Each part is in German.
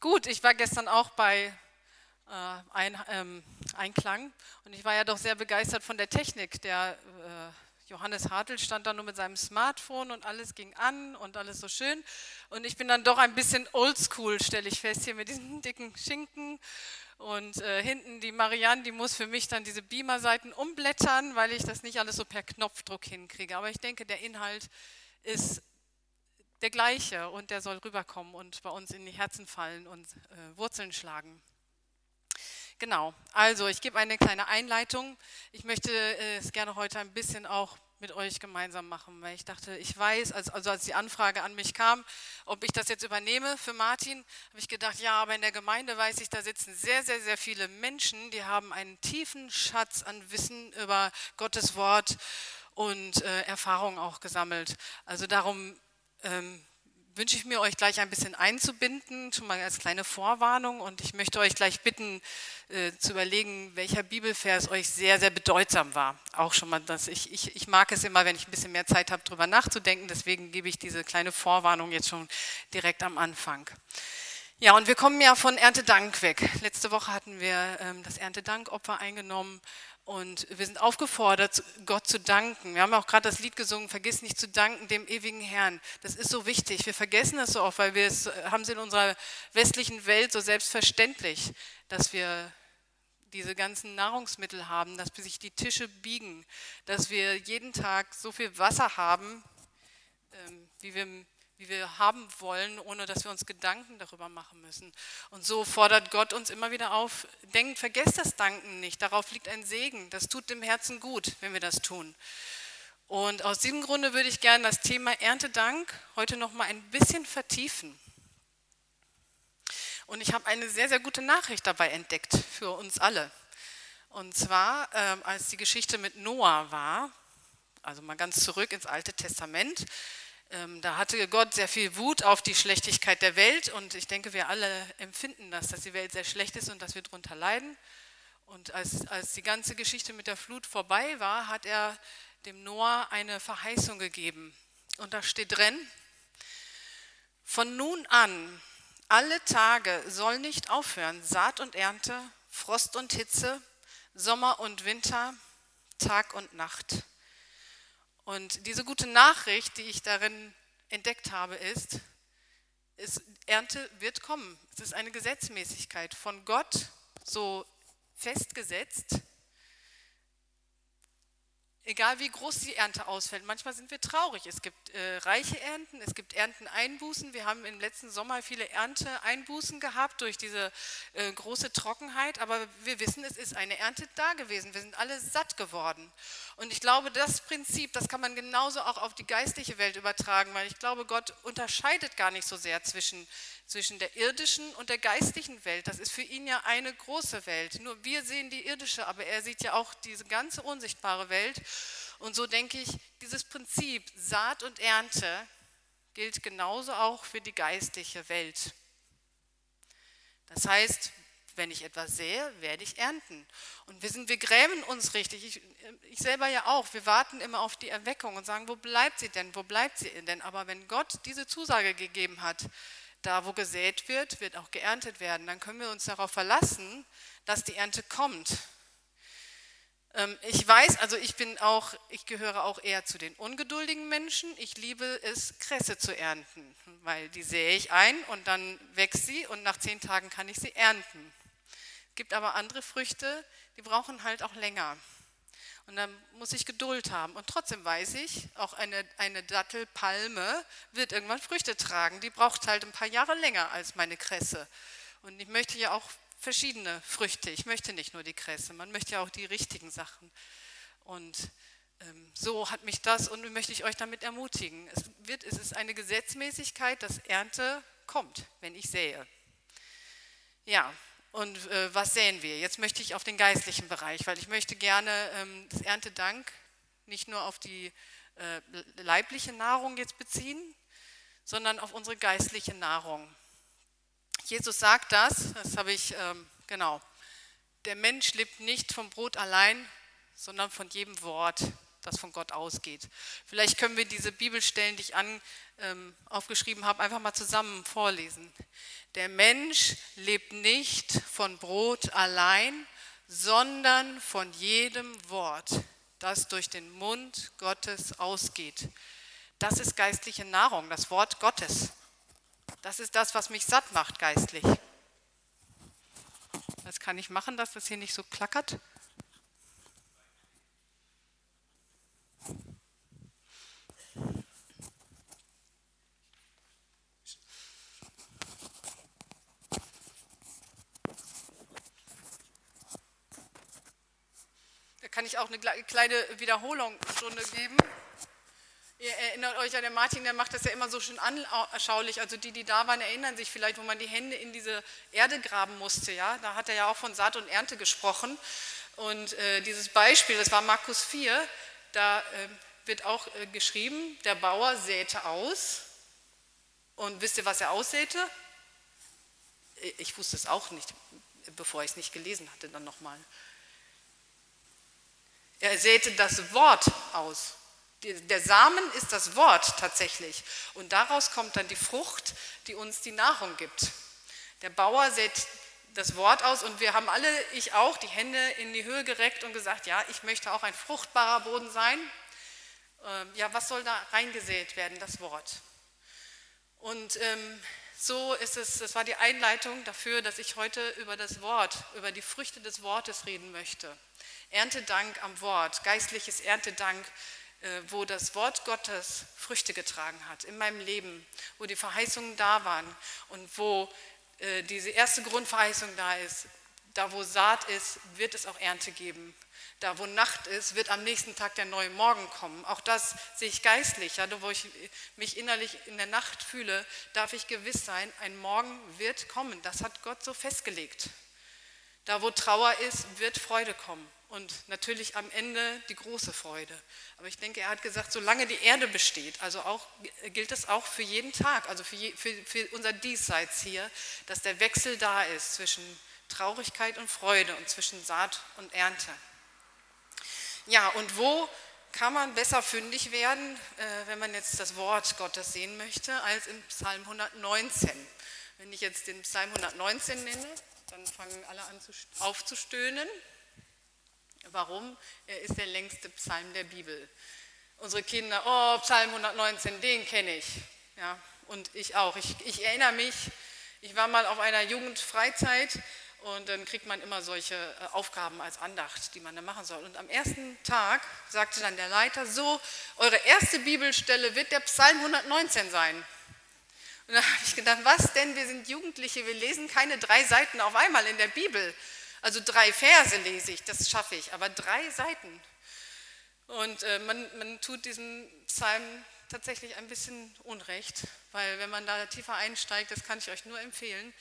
Gut, ich war gestern auch bei äh, ein, ähm, Einklang und ich war ja doch sehr begeistert von der Technik. Der äh, Johannes Hartl stand da nur mit seinem Smartphone und alles ging an und alles so schön. Und ich bin dann doch ein bisschen oldschool, stelle ich fest, hier mit diesen dicken Schinken. Und äh, hinten die Marianne, die muss für mich dann diese Beamer-Seiten umblättern, weil ich das nicht alles so per Knopfdruck hinkriege. Aber ich denke, der Inhalt ist der gleiche und der soll rüberkommen und bei uns in die Herzen fallen und äh, Wurzeln schlagen. Genau, also ich gebe eine kleine Einleitung. Ich möchte äh, es gerne heute ein bisschen auch mit euch gemeinsam machen, weil ich dachte, ich weiß, also, also als die Anfrage an mich kam, ob ich das jetzt übernehme für Martin, habe ich gedacht, ja, aber in der Gemeinde weiß ich, da sitzen sehr, sehr, sehr viele Menschen, die haben einen tiefen Schatz an Wissen über Gottes Wort und äh, Erfahrung auch gesammelt. Also darum ähm, wünsche ich mir, euch gleich ein bisschen einzubinden, schon mal als kleine Vorwarnung. Und ich möchte euch gleich bitten, äh, zu überlegen, welcher Bibelvers euch sehr, sehr bedeutsam war. Auch schon mal, dass ich, ich, ich mag es immer, wenn ich ein bisschen mehr Zeit habe, darüber nachzudenken. Deswegen gebe ich diese kleine Vorwarnung jetzt schon direkt am Anfang. Ja, und wir kommen ja von Erntedank weg. Letzte Woche hatten wir ähm, das Erntedankopfer eingenommen und wir sind aufgefordert, Gott zu danken. Wir haben auch gerade das Lied gesungen, vergiss nicht zu danken dem ewigen Herrn. Das ist so wichtig. Wir vergessen das so oft, weil wir es haben es in unserer westlichen Welt so selbstverständlich, dass wir diese ganzen Nahrungsmittel haben, dass sich die Tische biegen, dass wir jeden Tag so viel Wasser haben, ähm, wie wir wie wir haben wollen, ohne dass wir uns Gedanken darüber machen müssen. Und so fordert Gott uns immer wieder auf, denkt, vergesst das Danken nicht, darauf liegt ein Segen, das tut dem Herzen gut, wenn wir das tun. Und aus diesem Grunde würde ich gerne das Thema Erntedank heute noch mal ein bisschen vertiefen. Und ich habe eine sehr, sehr gute Nachricht dabei entdeckt für uns alle. Und zwar, ähm, als die Geschichte mit Noah war, also mal ganz zurück ins Alte Testament, da hatte Gott sehr viel Wut auf die Schlechtigkeit der Welt und ich denke, wir alle empfinden das, dass die Welt sehr schlecht ist und dass wir darunter leiden. Und als, als die ganze Geschichte mit der Flut vorbei war, hat er dem Noah eine Verheißung gegeben. Und da steht drin, von nun an, alle Tage soll nicht aufhören, Saat und Ernte, Frost und Hitze, Sommer und Winter, Tag und Nacht und diese gute Nachricht, die ich darin entdeckt habe, ist, ist, Ernte wird kommen. Es ist eine Gesetzmäßigkeit von Gott so festgesetzt, egal wie groß die Ernte ausfällt. Manchmal sind wir traurig. Es gibt äh, reiche Ernten, es gibt Ernteneinbußen. Wir haben im letzten Sommer viele Ernteeinbußen gehabt durch diese äh, große Trockenheit, aber wir wissen, es ist eine Ernte da gewesen. Wir sind alle satt geworden. Und ich glaube, das Prinzip, das kann man genauso auch auf die geistliche Welt übertragen, weil ich glaube, Gott unterscheidet gar nicht so sehr zwischen zwischen der irdischen und der geistlichen Welt. Das ist für ihn ja eine große Welt. Nur wir sehen die irdische, aber er sieht ja auch diese ganze unsichtbare Welt. Und so denke ich, dieses Prinzip Saat und Ernte gilt genauso auch für die geistliche Welt. Das heißt, wenn ich etwas sehe, werde ich ernten. Und wir, sind, wir grämen uns richtig. Ich, ich selber ja auch. Wir warten immer auf die Erweckung und sagen, wo bleibt sie denn? Wo bleibt sie denn? Aber wenn Gott diese Zusage gegeben hat, da, wo gesät wird, wird auch geerntet werden. Dann können wir uns darauf verlassen, dass die Ernte kommt. Ähm, ich weiß, also ich bin auch, ich gehöre auch eher zu den ungeduldigen Menschen. Ich liebe es, Kresse zu ernten, weil die sähe ich ein und dann wächst sie und nach zehn Tagen kann ich sie ernten. Es gibt aber andere Früchte, die brauchen halt auch länger. Und dann muss ich Geduld haben. Und trotzdem weiß ich, auch eine, eine Dattelpalme wird irgendwann Früchte tragen. Die braucht halt ein paar Jahre länger als meine Kresse. Und ich möchte ja auch verschiedene Früchte. Ich möchte nicht nur die Kresse, man möchte ja auch die richtigen Sachen. Und ähm, so hat mich das und möchte ich euch damit ermutigen. Es, wird, es ist eine Gesetzmäßigkeit, dass Ernte kommt, wenn ich sähe. Ja, und äh, was sehen wir? Jetzt möchte ich auf den geistlichen Bereich, weil ich möchte gerne ähm, das Erntedank nicht nur auf die äh, leibliche Nahrung jetzt beziehen, sondern auf unsere geistliche Nahrung. Jesus sagt das, das habe ich, ähm, genau, der Mensch lebt nicht vom Brot allein, sondern von jedem Wort, das von Gott ausgeht. Vielleicht können wir diese Bibelstellen, die ich an, ähm, aufgeschrieben habe, einfach mal zusammen vorlesen. Der Mensch lebt nicht von Brot allein, sondern von jedem Wort, das durch den Mund Gottes ausgeht. Das ist geistliche Nahrung, das Wort Gottes. Das ist das, was mich satt macht geistlich. Was kann ich machen, dass das hier nicht so klackert? Kann ich auch eine kleine Wiederholungsstunde geben. Ihr erinnert euch an den Martin, der macht das ja immer so schön anschaulich. Also die, die da waren, erinnern sich vielleicht, wo man die Hände in diese Erde graben musste. Ja? Da hat er ja auch von Saat und Ernte gesprochen. Und äh, dieses Beispiel, das war Markus 4, da äh, wird auch äh, geschrieben, der Bauer säte aus. Und wisst ihr, was er aussäte? Ich wusste es auch nicht, bevor ich es nicht gelesen hatte, dann nochmal. Er säte das Wort aus. Der Samen ist das Wort tatsächlich. Und daraus kommt dann die Frucht, die uns die Nahrung gibt. Der Bauer sät das Wort aus und wir haben alle, ich auch, die Hände in die Höhe gereckt und gesagt, ja, ich möchte auch ein fruchtbarer Boden sein. Ähm, ja, was soll da reingesät werden? Das Wort. Und ähm, so ist es, das war die Einleitung dafür, dass ich heute über das Wort, über die Früchte des Wortes reden möchte. Erntedank am Wort, geistliches Erntedank äh, wo das Wort Gottes Früchte getragen hat in meinem Leben, wo die Verheißungen da waren und wo äh, diese erste Grundverheißung da ist. Da, wo Saat ist, wird es auch Ernte geben. Da, wo Nacht ist, wird am nächsten Tag der neue Morgen kommen. Auch das sehe ich geistlich. Ja, wo ich mich innerlich in der Nacht fühle, darf ich gewiss sein, ein Morgen wird kommen. Das hat Gott so festgelegt. Da, wo Trauer ist, wird Freude kommen und natürlich am Ende die große Freude. Aber ich denke, er hat gesagt, solange die Erde besteht, also auch, gilt es auch für jeden Tag, also für, für, für unser Diesseits hier, dass der Wechsel da ist zwischen Traurigkeit und Freude und zwischen Saat und Ernte. Ja, und wo kann man besser fündig werden, äh, wenn man jetzt das Wort Gottes sehen möchte, als im Psalm 119? Wenn ich jetzt den Psalm 119 nenne, dann fangen alle an aufzustöhnen. Warum? Er ist der längste Psalm der Bibel. Unsere Kinder, oh, Psalm 119, den kenne ich. Ja, und ich auch. Ich, ich erinnere mich, ich war mal auf einer Jugendfreizeit und dann kriegt man immer solche äh, Aufgaben als Andacht, die man da machen soll. Und am ersten Tag sagte dann der Leiter, so, eure erste Bibelstelle wird der Psalm 119 sein. Und da habe ich gedacht, was denn, wir sind Jugendliche, wir lesen keine drei Seiten auf einmal in der Bibel. Also drei Verse lese ich, das schaffe ich, aber drei Seiten. Und äh, man, man tut diesem Psalm tatsächlich ein bisschen Unrecht, weil wenn man da tiefer einsteigt, das kann ich euch nur empfehlen,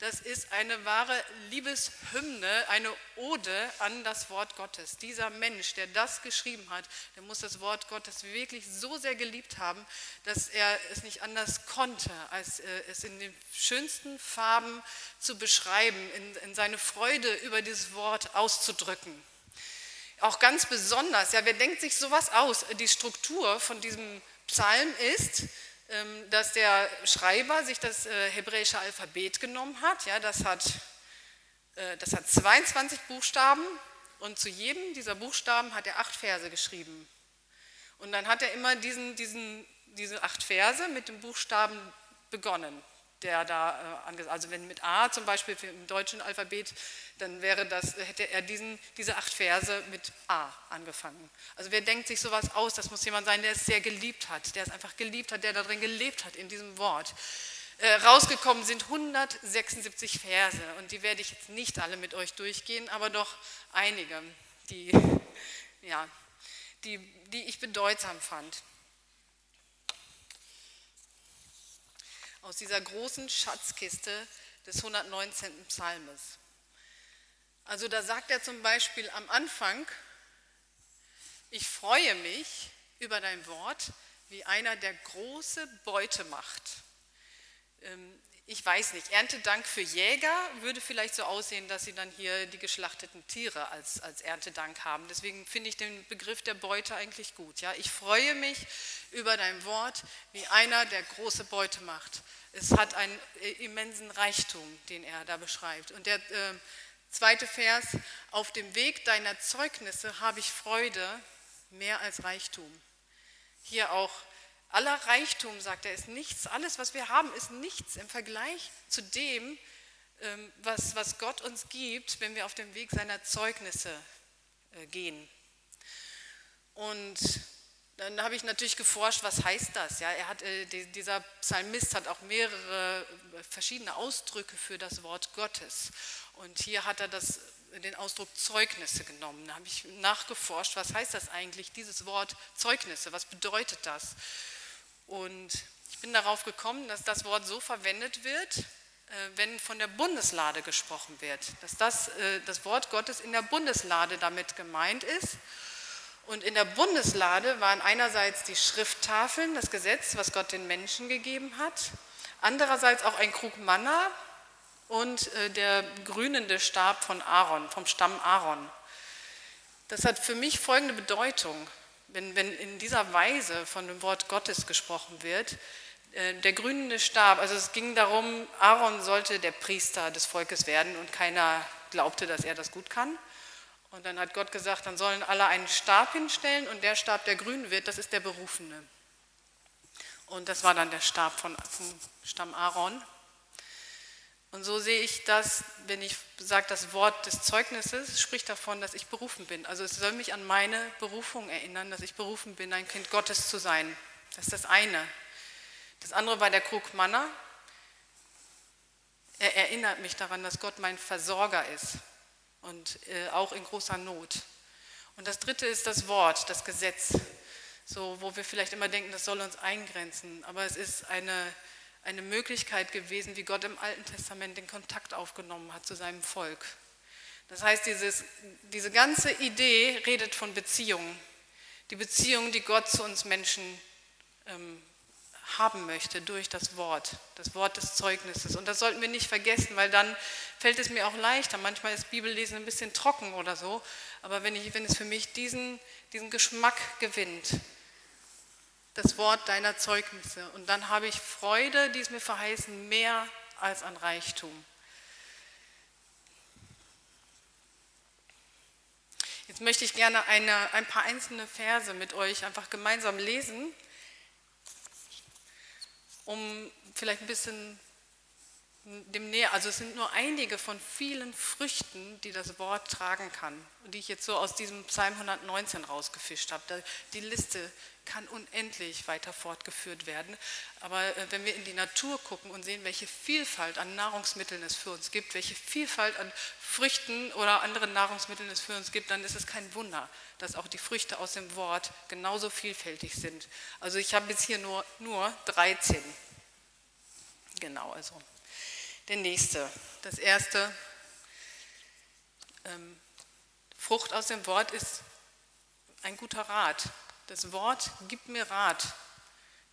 das ist eine wahre Liebeshymne, eine Ode an das Wort Gottes. Dieser Mensch, der das geschrieben hat, der muss das Wort Gottes wirklich so sehr geliebt haben, dass er es nicht anders konnte, als äh, es in den schönsten Farben zu beschreiben, in, in seine Freude über dieses Wort auszudrücken. Auch ganz besonders, ja, wer denkt sich sowas aus? Die Struktur von diesem Psalm ist, dass der Schreiber sich das äh, hebräische Alphabet genommen hat. Ja, das, hat äh, das hat 22 Buchstaben und zu jedem dieser Buchstaben hat er acht Verse geschrieben. Und dann hat er immer diesen, diesen, diese acht Verse mit dem Buchstaben begonnen der da, äh, also wenn mit A zum Beispiel im deutschen Alphabet, dann wäre das, hätte er diesen, diese acht Verse mit A angefangen. Also wer denkt sich sowas aus, das muss jemand sein, der es sehr geliebt hat, der es einfach geliebt hat, der darin gelebt hat in diesem Wort. Äh, rausgekommen sind 176 Verse und die werde ich jetzt nicht alle mit euch durchgehen, aber doch einige, die, ja, die, die ich bedeutsam fand. Aus dieser großen Schatzkiste des 119. Psalmes. Also da sagt er zum Beispiel am Anfang, ich freue mich über dein Wort, wie einer, der große Beute macht. Ich weiß nicht, Erntedank für Jäger würde vielleicht so aussehen, dass sie dann hier die geschlachteten Tiere als, als Erntedank haben. Deswegen finde ich den Begriff der Beute eigentlich gut. Ja? Ich freue mich über dein Wort, wie einer, der große Beute macht. Es hat einen äh, immensen Reichtum, den er da beschreibt. Und der äh, zweite Vers, auf dem Weg deiner Zeugnisse habe ich Freude mehr als Reichtum. Hier auch Aller Reichtum, sagt er, ist nichts. Alles, was wir haben, ist nichts im Vergleich zu dem, ähm, was, was Gott uns gibt, wenn wir auf dem Weg seiner Zeugnisse äh, gehen. Und dann habe ich natürlich geforscht, was heißt das? Ja, er hat, äh, dieser Psalmist hat auch mehrere äh, verschiedene Ausdrücke für das Wort Gottes. Und hier hat er das, den Ausdruck Zeugnisse genommen. Da habe ich nachgeforscht, was heißt das eigentlich, dieses Wort Zeugnisse? Was bedeutet das? Und ich bin darauf gekommen, dass das Wort so verwendet wird, äh, wenn von der Bundeslade gesprochen wird, dass das, äh, das Wort Gottes in der Bundeslade damit gemeint ist. Und in der Bundeslade waren einerseits die Schrifttafeln, das Gesetz, was Gott den Menschen gegeben hat, andererseits auch ein Krug Manna und äh, der grünende Stab von Aaron, vom Stamm Aaron. Das hat für mich folgende Bedeutung wenn, wenn in dieser Weise von dem Wort Gottes gesprochen wird, äh, der grünende Stab, also es ging darum, Aaron sollte der Priester des Volkes werden und keiner glaubte, dass er das gut kann. Und dann hat Gott gesagt, dann sollen alle einen Stab hinstellen und der Stab, der grün wird, das ist der Berufene. Und das war dann der Stab von, vom Stamm Aaron. Und so sehe ich das, wenn ich sage, das Wort des Zeugnisses spricht davon, dass ich berufen bin. Also es soll mich an meine Berufung erinnern, dass ich berufen bin, ein Kind Gottes zu sein. Das ist das eine. Das andere war der Krug Manna. Er erinnert mich daran, dass Gott mein Versorger ist und äh, auch in großer Not. Und das dritte ist das Wort, das Gesetz, so wo wir vielleicht immer denken, das soll uns eingrenzen, aber es ist eine eine Möglichkeit gewesen, wie Gott im Alten Testament den Kontakt aufgenommen hat zu seinem Volk. Das heißt, dieses, diese ganze Idee redet von Beziehungen. Die Beziehung, die Gott zu uns Menschen ähm, haben möchte durch das Wort, das Wort des Zeugnisses. Und das sollten wir nicht vergessen, weil dann fällt es mir auch leichter. Manchmal ist Bibellesen ein bisschen trocken oder so, aber wenn, ich, wenn es für mich diesen, diesen Geschmack gewinnt, das Wort deiner Zeugnisse. Und dann habe ich Freude, die es mir verheißen, mehr als an Reichtum. Jetzt möchte ich gerne eine, ein paar einzelne Verse mit euch einfach gemeinsam lesen, um vielleicht ein bisschen dem näher, also es sind nur einige von vielen Früchten, die das Wort tragen kann die ich jetzt so aus diesem Psalm 119 rausgefischt habe. Die Liste kann unendlich weiter fortgeführt werden, aber äh, wenn wir in die Natur gucken und sehen, welche Vielfalt an Nahrungsmitteln es für uns gibt, welche Vielfalt an Früchten oder anderen Nahrungsmitteln es für uns gibt, dann ist es kein Wunder, dass auch die Früchte aus dem Wort genauso vielfältig sind. Also ich habe jetzt hier nur, nur 13. Genau, also der nächste. Das erste, ähm, Frucht aus dem Wort ist ein guter Rat. Das Wort gibt mir Rat.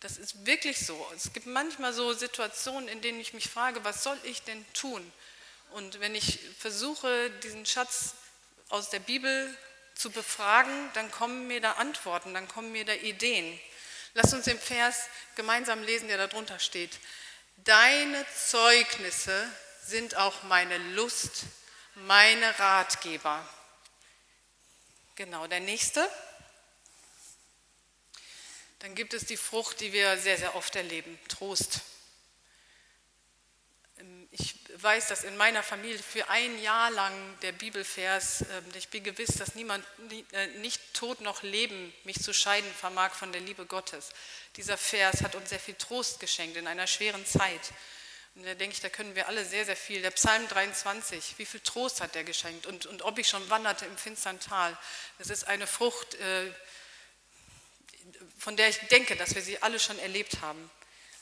Das ist wirklich so. Es gibt manchmal so Situationen, in denen ich mich frage, was soll ich denn tun? Und wenn ich versuche, diesen Schatz aus der Bibel zu befragen, dann kommen mir da Antworten, dann kommen mir da Ideen. Lass uns den Vers gemeinsam lesen, der da drunter steht. Deine Zeugnisse sind auch meine Lust, meine Ratgeber. Genau, der nächste. Dann gibt es die Frucht, die wir sehr, sehr oft erleben, Trost. Ähm, ich weiß, dass in meiner Familie für ein Jahr lang der Bibelvers, ähm, ich bin gewiss, dass niemand, äh, nicht tot noch leben, mich zu scheiden vermag von der Liebe Gottes. Dieser Vers hat uns sehr viel Trost geschenkt in einer schweren Zeit. Und da denke ich, da können wir alle sehr, sehr viel. Der Psalm 23, wie viel Trost hat der geschenkt? Und, und ob ich schon wanderte im finstern Tal, das ist eine Frucht, äh, von der ich denke, dass wir sie alle schon erlebt haben.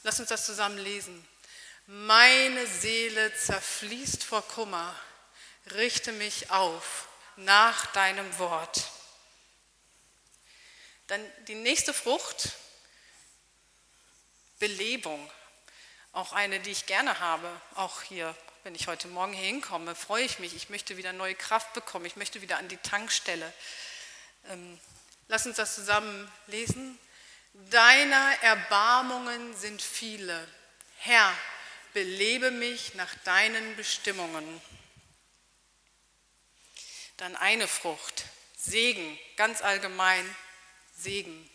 Lass uns das zusammen lesen. Meine Seele zerfließt vor Kummer, richte mich auf nach deinem Wort. Dann die nächste Frucht, Belebung. Auch eine, die ich gerne habe, auch hier, wenn ich heute Morgen hier hinkomme, freue ich mich. Ich möchte wieder neue Kraft bekommen. Ich möchte wieder an die Tankstelle. Ähm, lass uns das zusammen lesen. Deiner Erbarmungen sind viele. Herr, belebe mich nach deinen Bestimmungen. Dann eine Frucht, Segen, ganz allgemein Segen.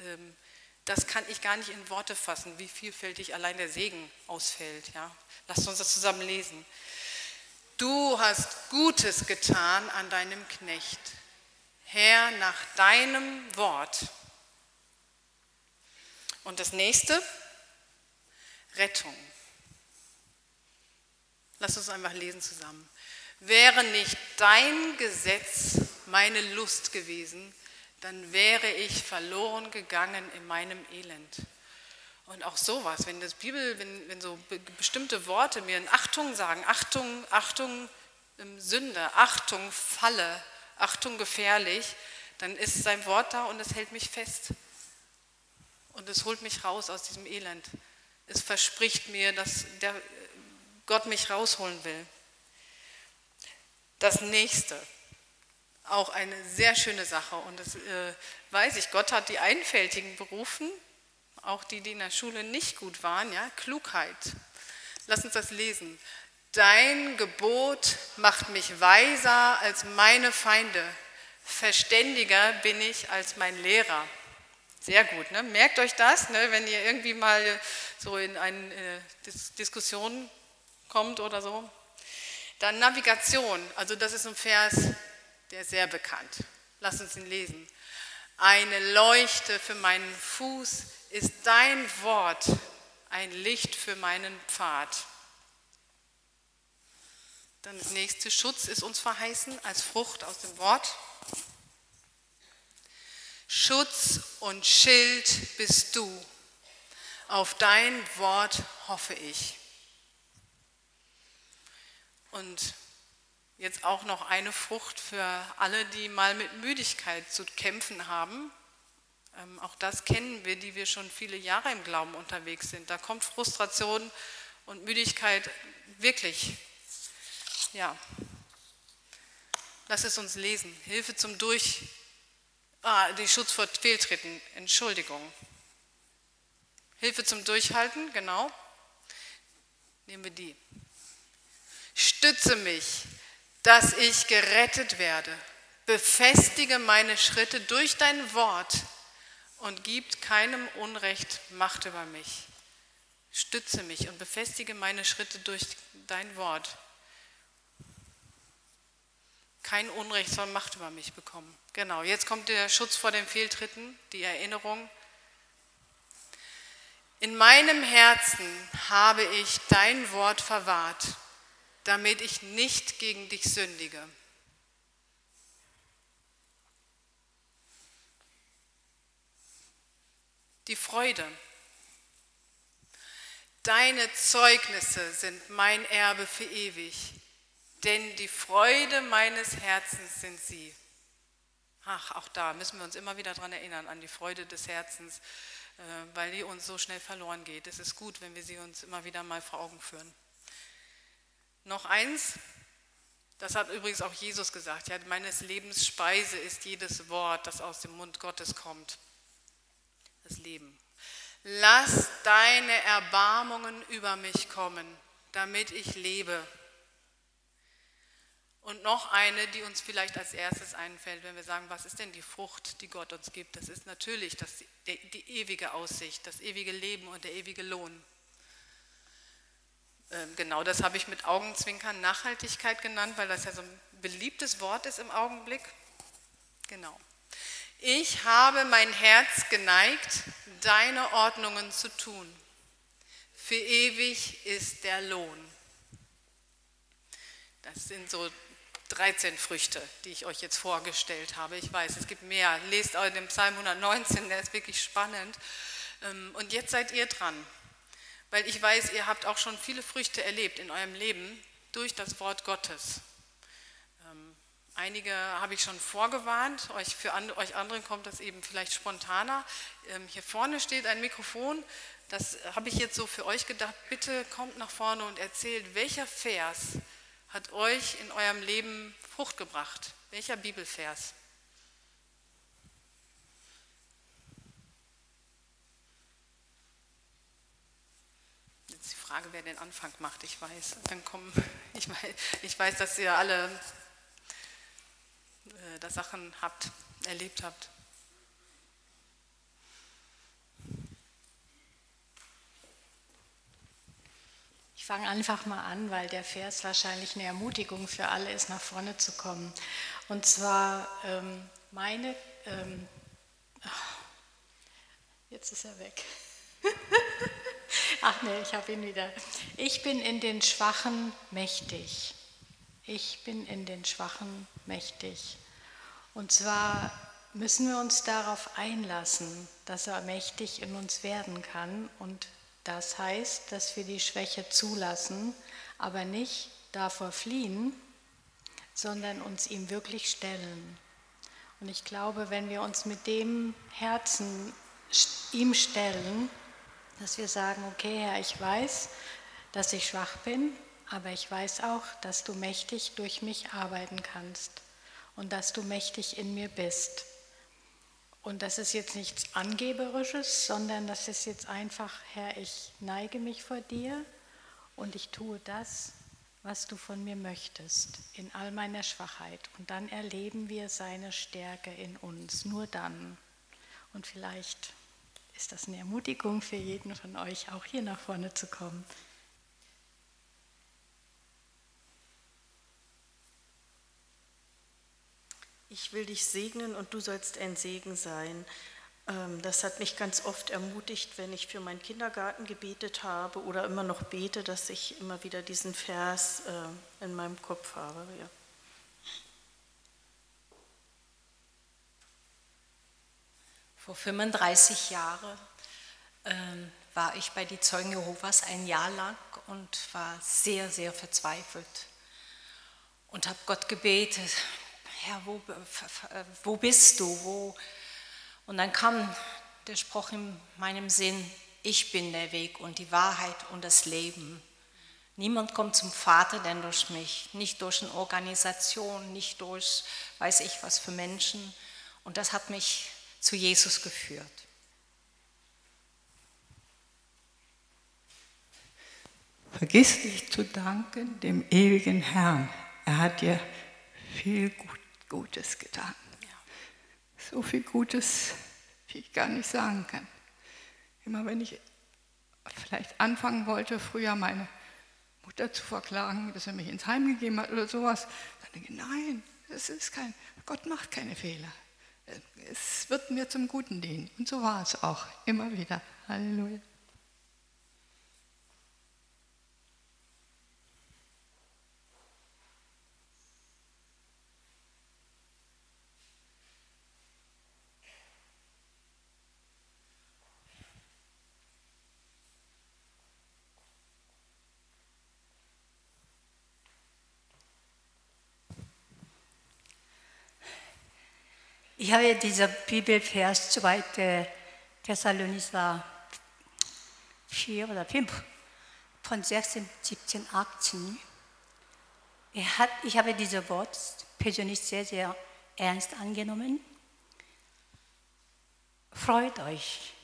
Ähm, das kann ich gar nicht in Worte fassen, wie vielfältig allein der Segen ausfällt. Ja? Lasst uns das zusammen lesen. Du hast Gutes getan an deinem Knecht, Herr, nach deinem Wort. Und das nächste, Rettung. Lass uns einfach lesen zusammen. Wäre nicht dein Gesetz meine Lust gewesen, dann wäre ich verloren gegangen in meinem Elend. Und auch sowas, wenn das Bibel, wenn, wenn so bestimmte Worte mir in Achtung sagen, Achtung, Achtung Sünde, Achtung Falle, Achtung gefährlich, dann ist sein Wort da und es hält mich fest. Und es holt mich raus aus diesem Elend. Es verspricht mir, dass der Gott mich rausholen will. Das nächste, auch eine sehr schöne Sache. Und das äh, weiß ich, Gott hat die Einfältigen berufen, auch die, die in der Schule nicht gut waren, ja, Klugheit. Lass uns das lesen. Dein Gebot macht mich weiser als meine Feinde. Verständiger bin ich als mein Lehrer. Sehr gut, ne? merkt euch das, ne? wenn ihr irgendwie mal so in eine äh, Dis Diskussion kommt oder so. Dann Navigation, also das ist ein Vers, der ist sehr bekannt. Lass uns ihn lesen. Eine Leuchte für meinen Fuß ist dein Wort, ein Licht für meinen Pfad. Dann das nächste, Schutz ist uns verheißen als Frucht aus dem Wort. Schutz und Schild bist du. Auf dein Wort hoffe ich. Und jetzt auch noch eine Frucht für alle, die mal mit Müdigkeit zu kämpfen haben. Ähm, auch das kennen wir, die wir schon viele Jahre im Glauben unterwegs sind. Da kommt Frustration und Müdigkeit wirklich. Ja. Lass es uns lesen. Hilfe zum Durch. Ah, die Schutz vor Fehltritten. Entschuldigung. Hilfe zum Durchhalten, genau. Nehmen wir die. Stütze mich dass ich gerettet werde. Befestige meine Schritte durch dein Wort und gib keinem Unrecht Macht über mich. Stütze mich und befestige meine Schritte durch dein Wort. Kein Unrecht soll Macht über mich bekommen. Genau, jetzt kommt der Schutz vor den Fehltritten, die Erinnerung. In meinem Herzen habe ich dein Wort verwahrt damit ich nicht gegen dich sündige. Die Freude. Deine Zeugnisse sind mein Erbe für ewig, denn die Freude meines Herzens sind sie. Ach, auch da müssen wir uns immer wieder daran erinnern, an die Freude des Herzens, äh, weil die uns so schnell verloren geht. Es ist gut, wenn wir sie uns immer wieder mal vor Augen führen. Noch eins, das hat übrigens auch Jesus gesagt, ja, meines Lebens Speise ist jedes Wort, das aus dem Mund Gottes kommt. Das Leben. Lass deine Erbarmungen über mich kommen, damit ich lebe. Und noch eine, die uns vielleicht als erstes einfällt, wenn wir sagen, was ist denn die Frucht, die Gott uns gibt? Das ist natürlich das, die, die ewige Aussicht, das ewige Leben und der ewige Lohn. Ähm, genau das habe ich mit Augenzwinkern Nachhaltigkeit genannt, weil das ja so ein beliebtes Wort ist im Augenblick. Genau. Ich habe mein Herz geneigt, deine Ordnungen zu tun. Für ewig ist der Lohn. Das sind so 13 Früchte, die ich euch jetzt vorgestellt habe. Ich weiß, es gibt mehr. Lest auch den Psalm 119, der ist wirklich spannend. Ähm, und jetzt seid ihr dran. Weil ich weiß, ihr habt auch schon viele Früchte erlebt in eurem Leben durch das Wort Gottes. Ähm, Einige habe ich schon vorgewarnt, euch, für euch anderen kommt das eben vielleicht spontaner. Ähm, hier vorne steht ein Mikrofon, das habe ich jetzt so für euch gedacht. Bitte kommt nach vorne und erzählt, welcher Vers hat euch in eurem Leben Frucht gebracht? Welcher Bibelvers? Jetzt die Frage, wer den Anfang macht. Ich weiß, dann kommen, ich weiß, ich weiß dass ihr alle äh, da Sachen habt, erlebt habt. Fange einfach mal an, weil der Vers wahrscheinlich eine Ermutigung für alle ist, nach vorne zu kommen. Und zwar ähm, meine, ähm, jetzt ist er weg. ach nee, ich habe ihn wieder. Ich bin in den Schwachen mächtig. Ich bin in den Schwachen mächtig. Und zwar müssen wir uns darauf einlassen, dass er mächtig in uns werden kann. Und das heißt, dass wir die Schwäche zulassen, aber nicht davor fliehen, sondern uns ihm wirklich stellen. Und ich glaube, wenn wir uns mit dem Herzen ihm stellen, dass wir sagen, okay Herr, ich weiß, dass ich schwach bin, aber ich weiß auch, dass du mächtig durch mich arbeiten kannst und dass du mächtig in mir bist. Und das ist jetzt nichts Angeberisches, sondern das ist jetzt einfach, Herr, ich neige mich vor dir und ich tue das, was du von mir möchtest, in all meiner Schwachheit. Und dann erleben wir seine Stärke in uns, nur dann. Und vielleicht ist das eine Ermutigung für jeden von euch, auch hier nach vorne zu kommen. Ich will dich segnen und du sollst ein Segen sein. Ähm, das hat mich ganz oft ermutigt, wenn ich für meinen Kindergarten gebetet habe oder immer noch bete, dass ich immer wieder diesen Vers äh, in meinem Kopf habe. Ja. Vor 35 Jahren ähm, war ich bei den Zeugen Jehovas ein Jahr lang und war sehr, sehr verzweifelt und habe Gott gebetet, Herr, wo, wo bist du? Wo? Und dann kam der Spruch in meinem Sinn, ich bin der Weg und die Wahrheit und das Leben. Niemand kommt zum Vater denn durch mich, nicht durch eine Organisation, nicht durch weiß ich was für Menschen. Und das hat mich zu Jesus geführt. Vergiss nicht zu danken dem ewigen Herrn. Er hat dir viel gut Gutes getan. So viel Gutes, wie ich gar nicht sagen kann. Immer wenn ich vielleicht anfangen wollte, früher meine Mutter zu verklagen, dass er mich ins Heim gegeben hat oder sowas, dann denke ich, nein, das ist kein, Gott macht keine Fehler. Es wird mir zum Guten dienen. Und so war es auch, immer wieder. Halleluja. Ich habe dieser Bibelvers 2. Thessalonicher 4 oder 5 von 16, 17, 18. Er hat, ich habe dieses Wort persönlich sehr, sehr ernst angenommen. Freut euch,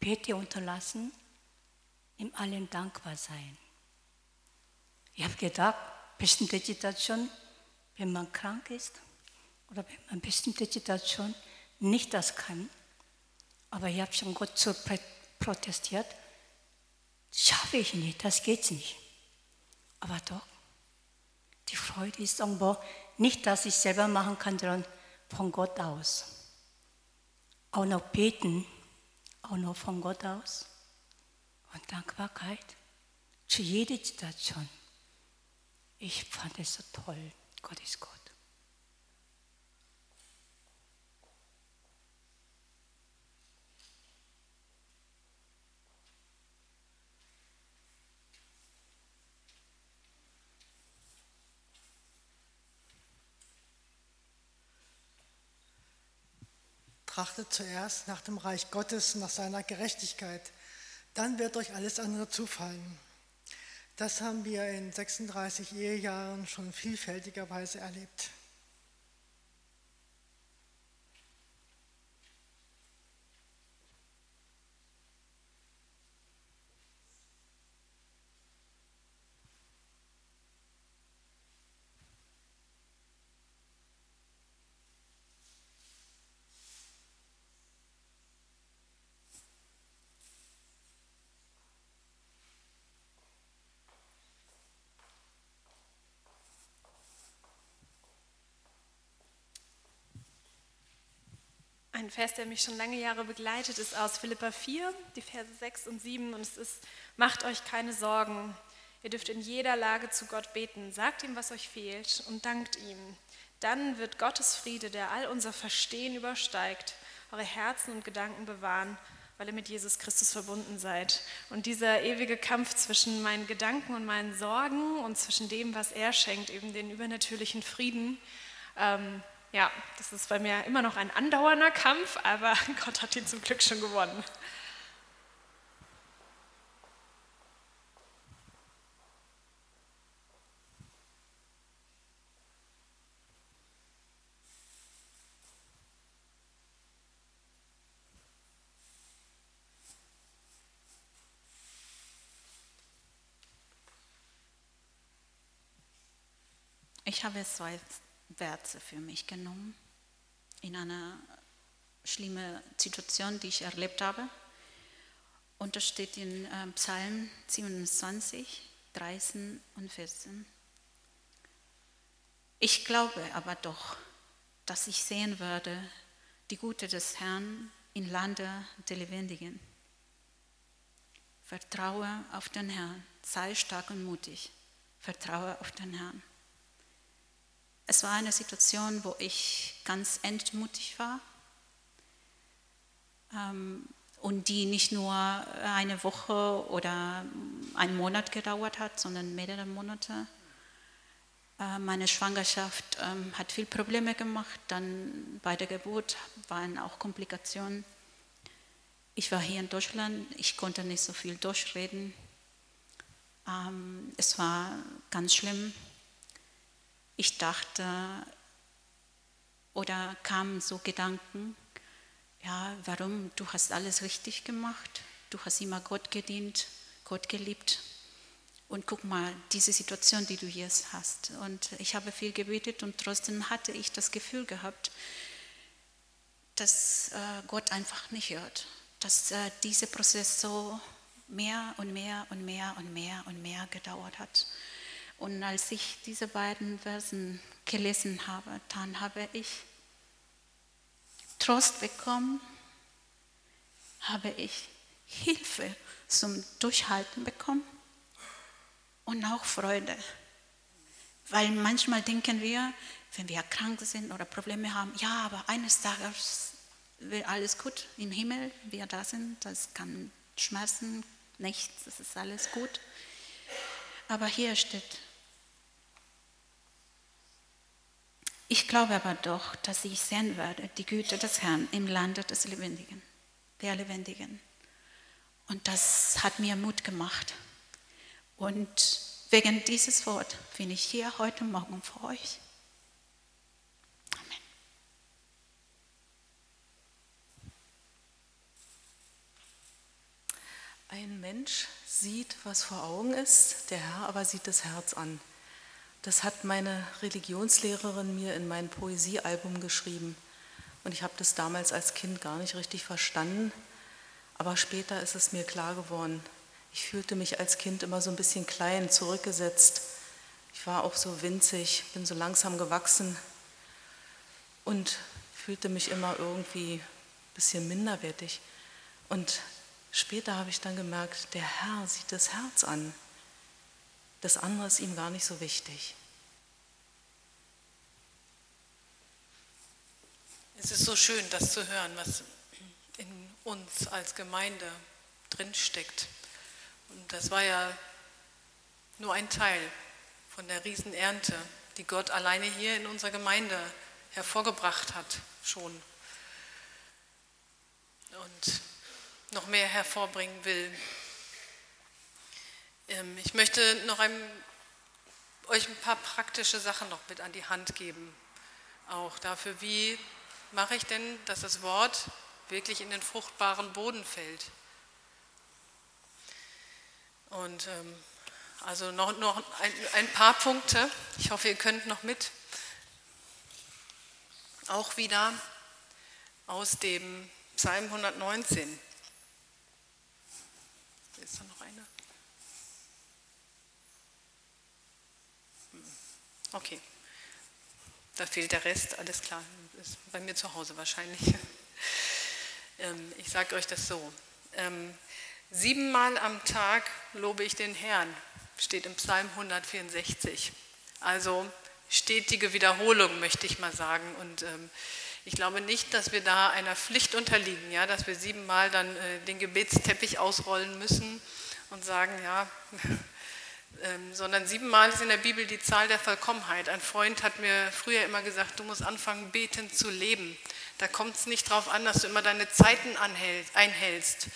bitte unterlassen, im allen dankbar sein. Ich habe gedacht, bestimmte Situation, wenn man krank ist, oder wenn man bestimmte Situation nicht das kann, aber ich habe schon Gott so protestiert, schaffe ich nicht, das geht nicht. Aber doch, die Freude ist irgendwo nicht, dass ich selber machen kann, sondern von Gott aus. Auch noch beten, auch noch von Gott aus. Und Dankbarkeit zu jeder Situation. Ich fand es so toll. Gott ist Gott. Trachtet zuerst nach dem Reich Gottes, nach seiner Gerechtigkeit. Dann wird euch alles andere zufallen. Das haben wir in 36 Ehejahren schon vielfältigerweise erlebt. Ein Vers, der mich schon lange Jahre begleitet, ist aus Philippa 4, die Verse 6 und 7. Und es ist, macht euch keine Sorgen. Ihr dürft in jeder Lage zu Gott beten. Sagt ihm, was euch fehlt und dankt ihm. Dann wird Gottes Friede, der all unser Verstehen übersteigt, eure Herzen und Gedanken bewahren, weil ihr mit Jesus Christus verbunden seid. Und dieser ewige Kampf zwischen meinen Gedanken und meinen Sorgen und zwischen dem, was er schenkt, eben den übernatürlichen Frieden, ähm, ja, das ist bei mir immer noch ein andauernder Kampf, aber Gott hat ihn zum Glück schon gewonnen. Ich habe zwei Verse für mich genommen in einer schlimmen Situation, die ich erlebt habe. Und das steht in äh, Psalm 27, 13 und 14. Ich glaube aber doch, dass ich sehen werde die Gute des Herrn im Lande der Lebendigen. Vertraue auf den Herrn, sei stark und mutig, vertraue auf den Herrn. Es war eine Situation, wo ich ganz entmutig war ähm, und die nicht nur eine Woche oder einen Monat gedauert hat, sondern mehrere Monate. Äh, meine Schwangerschaft ähm, hat viel Probleme gemacht, dann bei der Geburt waren auch Komplikationen. Ich war hier in Deutschland, ich konnte nicht so viel durchreden. Ähm, es war ganz schlimm ich dachte oder kamen so Gedanken, ja, warum, du hast alles richtig gemacht, du hast immer Gott gedient, Gott geliebt und guck mal, diese Situation, die du jetzt hast. Und ich habe viel gebetet und trotzdem hatte ich das Gefühl gehabt, dass äh, Gott einfach nicht hört, dass äh, dieser Prozess so mehr und mehr und mehr und mehr und mehr gedauert hat. Und als ich diese beiden Versen gelesen habe, dann habe ich Trost bekommen, habe ich Hilfe zum Durchhalten bekommen und auch Freude. Weil manchmal denken wir, wenn wir krank sind oder Probleme haben, ja, aber eines Tages wird alles gut im Himmel, wir da sind, das kann Schmerzen, nichts, das ist alles gut. Aber hier steht, ich glaube aber doch, dass ich sehen werde die Güte des Herrn im Lande des Lebendigen, der Lebendigen. Und das hat mir Mut gemacht. Und wegen dieses Wort bin ich hier heute Morgen für euch. Amen. Ein Mensch sieht, was vor Augen ist, der Herr aber sieht das Herz an. Das hat meine Religionslehrerin mir in mein Poesiealbum geschrieben. Und ich habe das damals als Kind gar nicht richtig verstanden. Aber später ist es mir klar geworden. Ich fühlte mich als Kind immer so ein bisschen klein, zurückgesetzt. Ich war auch so winzig, bin so langsam gewachsen und fühlte mich immer irgendwie ein bisschen minderwertig. Und später habe ich dann gemerkt, der Herr sieht das Herz an. Das andere ist ihm gar nicht so wichtig. Es ist so schön, das zu hören, was in uns als Gemeinde drinsteckt. Und das war ja nur ein Teil von der Riesenernte, die Gott alleine hier in unserer Gemeinde hervorgebracht hat schon. und noch mehr hervorbringen will. Ähm, ich möchte noch ein, euch ein paar praktische Sachen noch mit an die Hand geben. Auch dafür, wie mache ich denn, dass das Wort wirklich in den fruchtbaren Boden fällt. Und ähm, also noch, noch ein, ein paar Punkte. Ich hoffe, ihr könnt noch mit. Auch wieder aus dem Psalm 119. Ist da noch einer? Hm. Okay. Da fehlt der Rest, alles klar. Ist bei mir zu Hause wahrscheinlich. Ähm, ich sage euch das so. Ähm, siebenmal am Tag lobe ich den Herrn, steht im Psalm 164. Also stetige Wiederholung, möchte ich mal sagen. Und ähm, ich glaube nicht, dass wir da einer Pflicht unterliegen, ja, dass wir siebenmal dann äh, den Gebetsteppich ausrollen müssen und sagen, ja, ähm, sondern siebenmal ist in der Bibel die Zahl der Vollkommenheit. Ein Freund hat mir früher immer gesagt, du musst anfangen, betend zu leben. Da kommt es nicht darauf an, dass du immer deine Zeiten einhältst,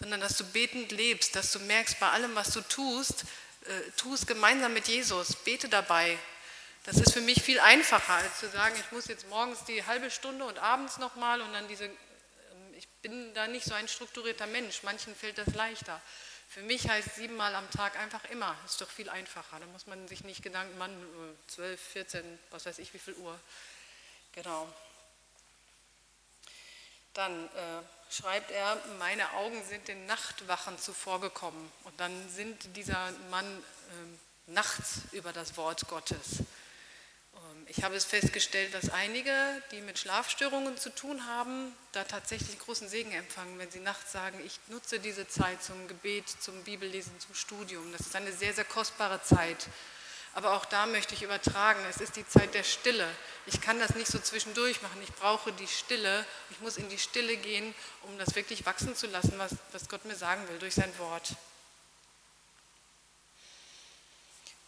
sondern dass du betend lebst, dass du merkst, bei allem, was du tust, äh, tu es gemeinsam mit Jesus, bete dabei. Das ist für mich viel einfacher, als zu sagen, ich muss jetzt morgens die halbe Stunde und abends nochmal und dann diese, ähm, ich bin da nicht so ein strukturierter Mensch, manchen fällt das leichter. Für mich heißt siebenmal am Tag einfach immer, ist doch viel einfacher. Da muss man sich nicht Gedanken machen, 12, 14, was weiß ich, wie viel Uhr. Genau. Dann äh, schreibt er, meine Augen sind den Nachtwachen zuvorgekommen. Und dann sind dieser Mann äh, nachts über das Wort Gottes. Ich habe es festgestellt, dass einige, die mit Schlafstörungen zu tun haben, da tatsächlich großen Segen empfangen, wenn sie nachts sagen, ich nutze diese Zeit zum Gebet, zum Bibellesen, zum Studium. Das ist eine sehr, sehr kostbare Zeit. Aber auch da möchte ich übertragen, es ist die Zeit der Stille. Ich kann das nicht so zwischendurch machen. Ich brauche die Stille. Ich muss in die Stille gehen, um das wirklich wachsen zu lassen, was, was Gott mir sagen will durch sein Wort. Ähm,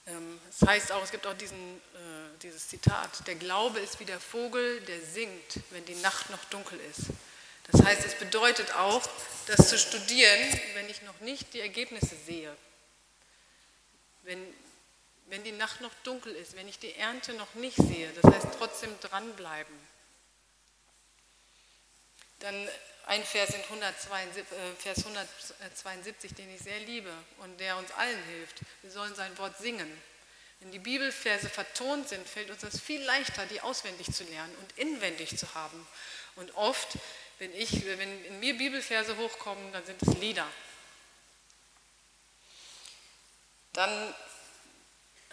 das heißt auch, es gibt auch diesen, äh, dieses Zitat, der Glaube ist wie der Vogel, der singt, wenn die Nacht noch dunkel ist. Das heißt, es bedeutet auch, das zu studieren, wenn ich noch nicht die Ergebnisse sehe. Wenn, wenn die Nacht noch dunkel ist, wenn ich die Ernte noch nicht sehe, das heißt trotzdem dranbleiben. Dann ein Vers in 172, äh, Vers 172, den ich sehr liebe und der uns allen hilft. Wir sollen sein Wort singen. Wenn die Bibelverse vertont sind, fällt uns das viel leichter, die auswendig zu lernen und inwendig zu haben. Und oft, wenn, ich, wenn in mir Bibelverse hochkommen, dann sind es Lieder. Dann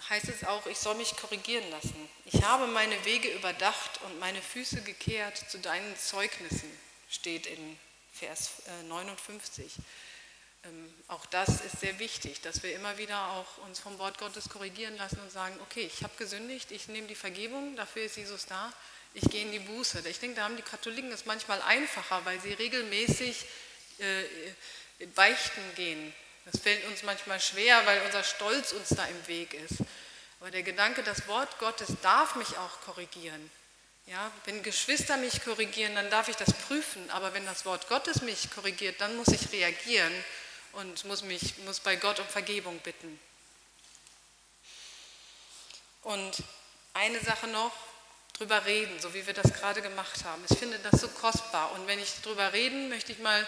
heißt es auch, ich soll mich korrigieren lassen. Ich habe meine Wege überdacht und meine Füße gekehrt zu deinen Zeugnissen steht in Vers 59. Äh, ähm, auch das ist sehr wichtig, dass wir immer wieder auch uns vom Wort Gottes korrigieren lassen und sagen, okay, ich habe gesündigt, ich nehme die Vergebung, dafür ist Jesus da, ich gehe in die Buße. Ich denke, da haben die Katholiken es manchmal einfacher, weil sie regelmäßig äh, beichten gehen. Das fällt uns manchmal schwer, weil unser Stolz uns da im Weg ist. Aber der Gedanke, das Wort Gottes darf mich auch korrigieren. Ja, wenn Geschwister mich korrigieren, dann darf ich das prüfen, aber wenn das Wort Gottes mich korrigiert, dann muss ich reagieren und muss, mich, muss bei Gott um Vergebung bitten. Und eine Sache noch, drüber reden, so wie wir das gerade gemacht haben. Ich finde das so kostbar. Und wenn ich drüber reden, möchte ich mal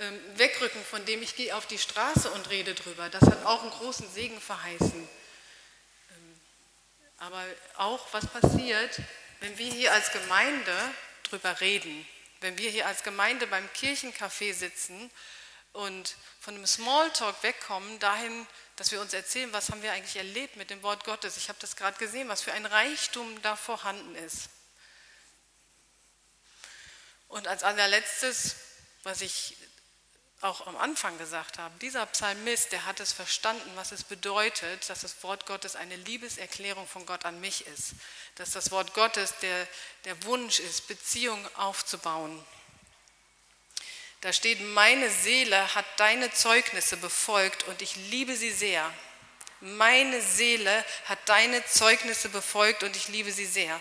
ähm, wegrücken von dem, ich gehe auf die Straße und rede drüber. Das hat auch einen großen Segen verheißen. Ähm, aber auch was passiert, wenn wir hier als Gemeinde drüber reden, wenn wir hier als Gemeinde beim Kirchencafé sitzen und von dem Smalltalk wegkommen, dahin, dass wir uns erzählen, was haben wir eigentlich erlebt mit dem Wort Gottes. Ich habe das gerade gesehen, was für ein Reichtum da vorhanden ist. Und als allerletztes, was ich auch am Anfang gesagt haben, dieser Psalmist, der hat es verstanden, was es bedeutet, dass das Wort Gottes eine Liebeserklärung von Gott an mich ist. Dass das Wort Gottes der, der Wunsch ist, Beziehungen aufzubauen. Da steht, meine Seele hat deine Zeugnisse befolgt und ich liebe sie sehr. Meine Seele hat deine Zeugnisse befolgt und ich liebe sie sehr.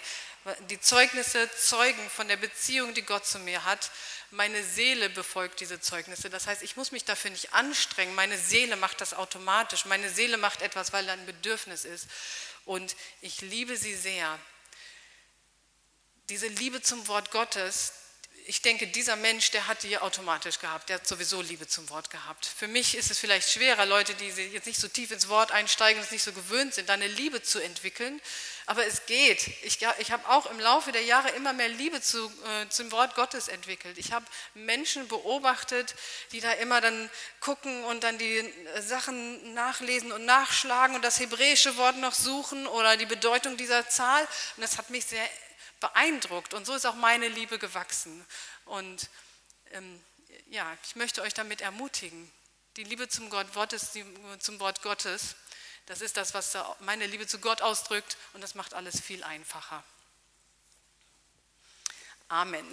Die Zeugnisse zeugen von der Beziehung, die Gott zu mir hat meine Seele befolgt diese Zeugnisse. Das heißt, ich muss mich dafür nicht anstrengen. Meine Seele macht das automatisch. Meine Seele macht etwas, weil da ein Bedürfnis ist. Und ich liebe sie sehr. Diese Liebe zum Wort Gottes, ich denke, dieser Mensch, der hat die automatisch gehabt, der hat sowieso Liebe zum Wort gehabt. Für mich ist es vielleicht schwerer, Leute, die jetzt nicht so tief ins Wort einsteigen und es nicht so gewöhnt sind, da eine Liebe zu entwickeln. Aber es geht. Ich, ich habe auch im Laufe der Jahre immer mehr Liebe zu, äh, zum Wort Gottes entwickelt. Ich habe Menschen beobachtet, die da immer dann gucken und dann die äh, Sachen nachlesen und nachschlagen und das hebräische Wort noch suchen oder die Bedeutung dieser Zahl. Und das hat mich sehr beeindruckt und so ist auch meine Liebe gewachsen. Und ähm, ja, ich möchte euch damit ermutigen. Die Liebe zum, Gott, Wort ist die, zum Wort Gottes, das ist das, was meine Liebe zu Gott ausdrückt und das macht alles viel einfacher. Amen.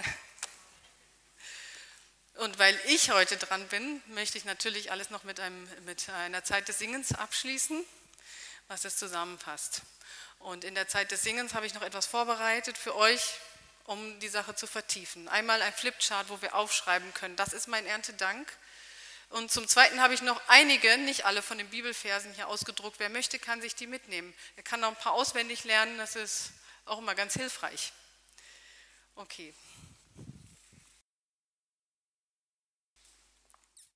Und weil ich heute dran bin, möchte ich natürlich alles noch mit, einem, mit einer Zeit des Singens abschließen, was es zusammenfasst. Und in der Zeit des Singens habe ich noch etwas vorbereitet für euch, um die Sache zu vertiefen. Einmal ein Flipchart, wo wir aufschreiben können, das ist mein Erntedank. Und zum Zweiten habe ich noch einige, nicht alle von den Bibelversen hier ausgedruckt. Wer möchte, kann sich die mitnehmen. Er kann noch ein paar auswendig lernen, das ist auch immer ganz hilfreich. Okay.